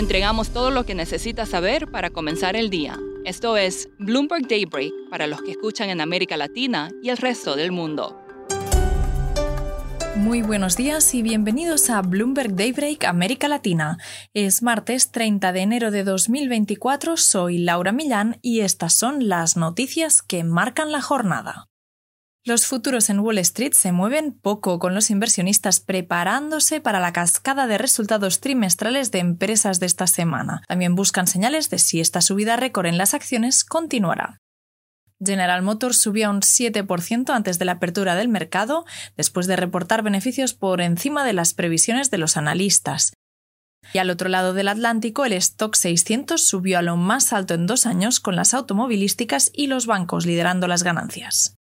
Entregamos todo lo que necesita saber para comenzar el día. Esto es Bloomberg Daybreak para los que escuchan en América Latina y el resto del mundo. Muy buenos días y bienvenidos a Bloomberg Daybreak América Latina. Es martes 30 de enero de 2024, soy Laura Millán y estas son las noticias que marcan la jornada. Los futuros en Wall Street se mueven poco, con los inversionistas preparándose para la cascada de resultados trimestrales de empresas de esta semana. También buscan señales de si esta subida récord en las acciones continuará. General Motors subió un 7% antes de la apertura del mercado, después de reportar beneficios por encima de las previsiones de los analistas. Y al otro lado del Atlántico, el stock 600 subió a lo más alto en dos años, con las automovilísticas y los bancos liderando las ganancias.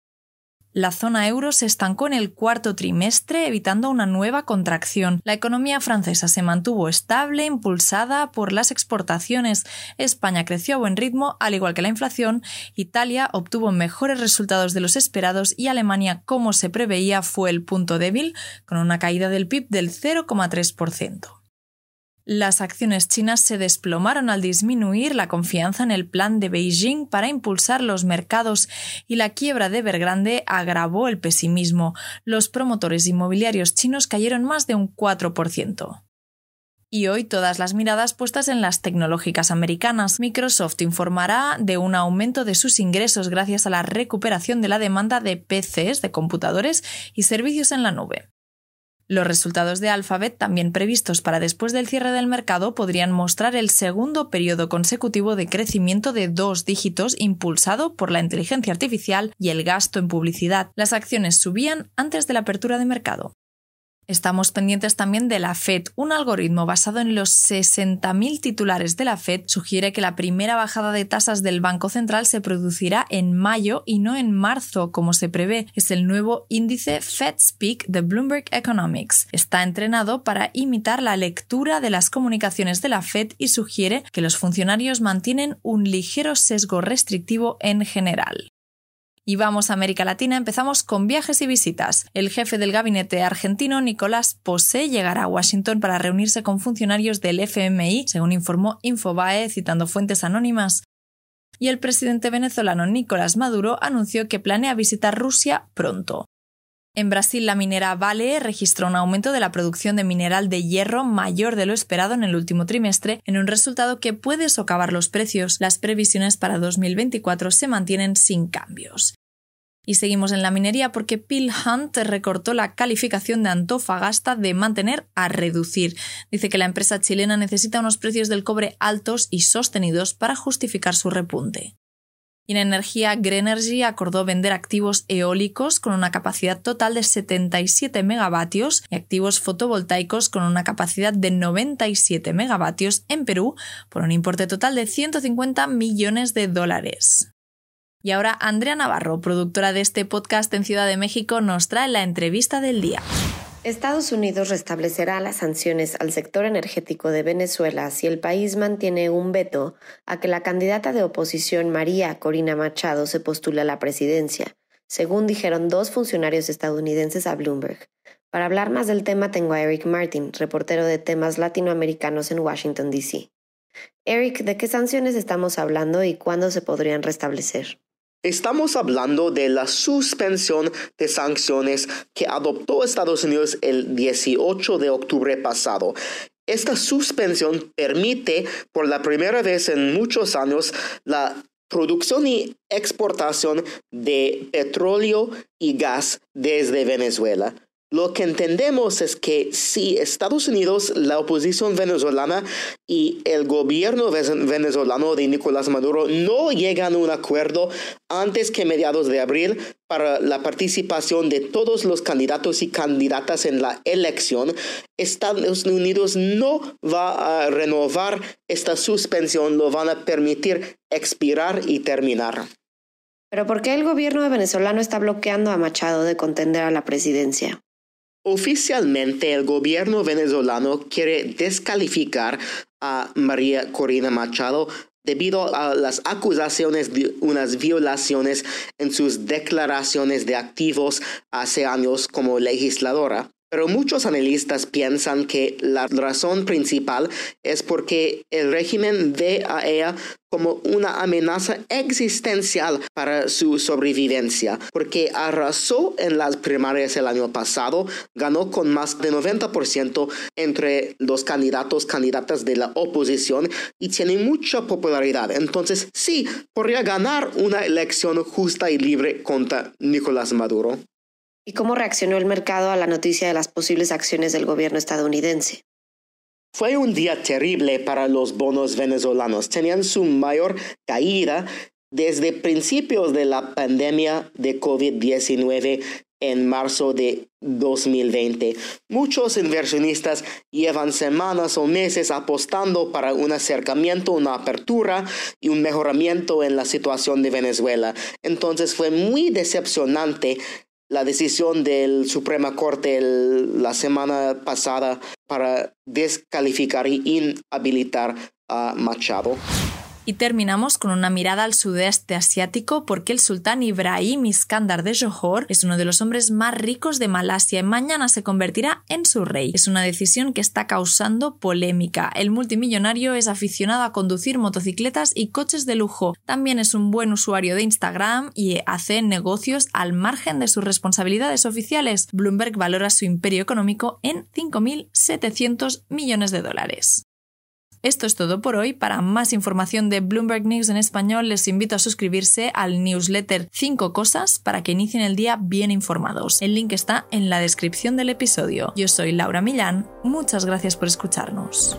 La zona euro se estancó en el cuarto trimestre, evitando una nueva contracción. La economía francesa se mantuvo estable, impulsada por las exportaciones. España creció a buen ritmo, al igual que la inflación. Italia obtuvo mejores resultados de los esperados y Alemania, como se preveía, fue el punto débil, con una caída del PIB del 0,3%. Las acciones chinas se desplomaron al disminuir la confianza en el plan de Beijing para impulsar los mercados y la quiebra de Evergrande agravó el pesimismo. Los promotores inmobiliarios chinos cayeron más de un 4%. Y hoy todas las miradas puestas en las tecnológicas americanas. Microsoft informará de un aumento de sus ingresos gracias a la recuperación de la demanda de PCs, de computadores y servicios en la nube. Los resultados de Alphabet, también previstos para después del cierre del mercado, podrían mostrar el segundo periodo consecutivo de crecimiento de dos dígitos impulsado por la inteligencia artificial y el gasto en publicidad. Las acciones subían antes de la apertura de mercado. Estamos pendientes también de la Fed. Un algoritmo basado en los 60.000 titulares de la Fed sugiere que la primera bajada de tasas del Banco Central se producirá en mayo y no en marzo, como se prevé. Es el nuevo índice FedSpeak de Bloomberg Economics. Está entrenado para imitar la lectura de las comunicaciones de la Fed y sugiere que los funcionarios mantienen un ligero sesgo restrictivo en general. Y vamos a América Latina, empezamos con viajes y visitas. El jefe del gabinete argentino, Nicolás Posé, llegará a Washington para reunirse con funcionarios del FMI, según informó Infobae, citando fuentes anónimas. Y el presidente venezolano Nicolás Maduro anunció que planea visitar Rusia pronto. En Brasil, la minera Vale registró un aumento de la producción de mineral de hierro mayor de lo esperado en el último trimestre, en un resultado que puede socavar los precios. Las previsiones para 2024 se mantienen sin cambios. Y seguimos en la minería porque Peel Hunt recortó la calificación de Antofagasta de mantener a reducir. Dice que la empresa chilena necesita unos precios del cobre altos y sostenidos para justificar su repunte. Y en energía, Greenergy acordó vender activos eólicos con una capacidad total de 77 megavatios y activos fotovoltaicos con una capacidad de 97 megavatios en Perú por un importe total de 150 millones de dólares. Y ahora Andrea Navarro, productora de este podcast en Ciudad de México, nos trae la entrevista del día. Estados Unidos restablecerá las sanciones al sector energético de Venezuela si el país mantiene un veto a que la candidata de oposición María Corina Machado se postule a la presidencia, según dijeron dos funcionarios estadounidenses a Bloomberg. Para hablar más del tema tengo a Eric Martin, reportero de temas latinoamericanos en Washington, D.C. Eric, ¿de qué sanciones estamos hablando y cuándo se podrían restablecer? Estamos hablando de la suspensión de sanciones que adoptó Estados Unidos el 18 de octubre pasado. Esta suspensión permite por la primera vez en muchos años la producción y exportación de petróleo y gas desde Venezuela. Lo que entendemos es que si Estados Unidos, la oposición venezolana y el gobierno venezolano de Nicolás Maduro no llegan a un acuerdo antes que mediados de abril para la participación de todos los candidatos y candidatas en la elección, Estados Unidos no va a renovar esta suspensión, lo van a permitir expirar y terminar. Pero ¿por qué el gobierno venezolano está bloqueando a Machado de contender a la presidencia? Oficialmente el gobierno venezolano quiere descalificar a María Corina Machado debido a las acusaciones de unas violaciones en sus declaraciones de activos hace años como legisladora. Pero muchos analistas piensan que la razón principal es porque el régimen ve a ella como una amenaza existencial para su sobrevivencia, porque arrasó en las primarias el año pasado, ganó con más de 90% entre los candidatos, candidatas de la oposición y tiene mucha popularidad. Entonces, sí, podría ganar una elección justa y libre contra Nicolás Maduro. ¿Y cómo reaccionó el mercado a la noticia de las posibles acciones del gobierno estadounidense? Fue un día terrible para los bonos venezolanos. Tenían su mayor caída desde principios de la pandemia de COVID-19 en marzo de 2020. Muchos inversionistas llevan semanas o meses apostando para un acercamiento, una apertura y un mejoramiento en la situación de Venezuela. Entonces fue muy decepcionante la decisión del Suprema Corte la semana pasada para descalificar y inhabilitar a Machado. Y terminamos con una mirada al sudeste asiático porque el sultán Ibrahim Iskandar de Johor es uno de los hombres más ricos de Malasia y mañana se convertirá en su rey. Es una decisión que está causando polémica. El multimillonario es aficionado a conducir motocicletas y coches de lujo. También es un buen usuario de Instagram y hace negocios al margen de sus responsabilidades oficiales. Bloomberg valora su imperio económico en 5.700 millones de dólares. Esto es todo por hoy. Para más información de Bloomberg News en español, les invito a suscribirse al newsletter 5 cosas para que inicien el día bien informados. El link está en la descripción del episodio. Yo soy Laura Millán. Muchas gracias por escucharnos.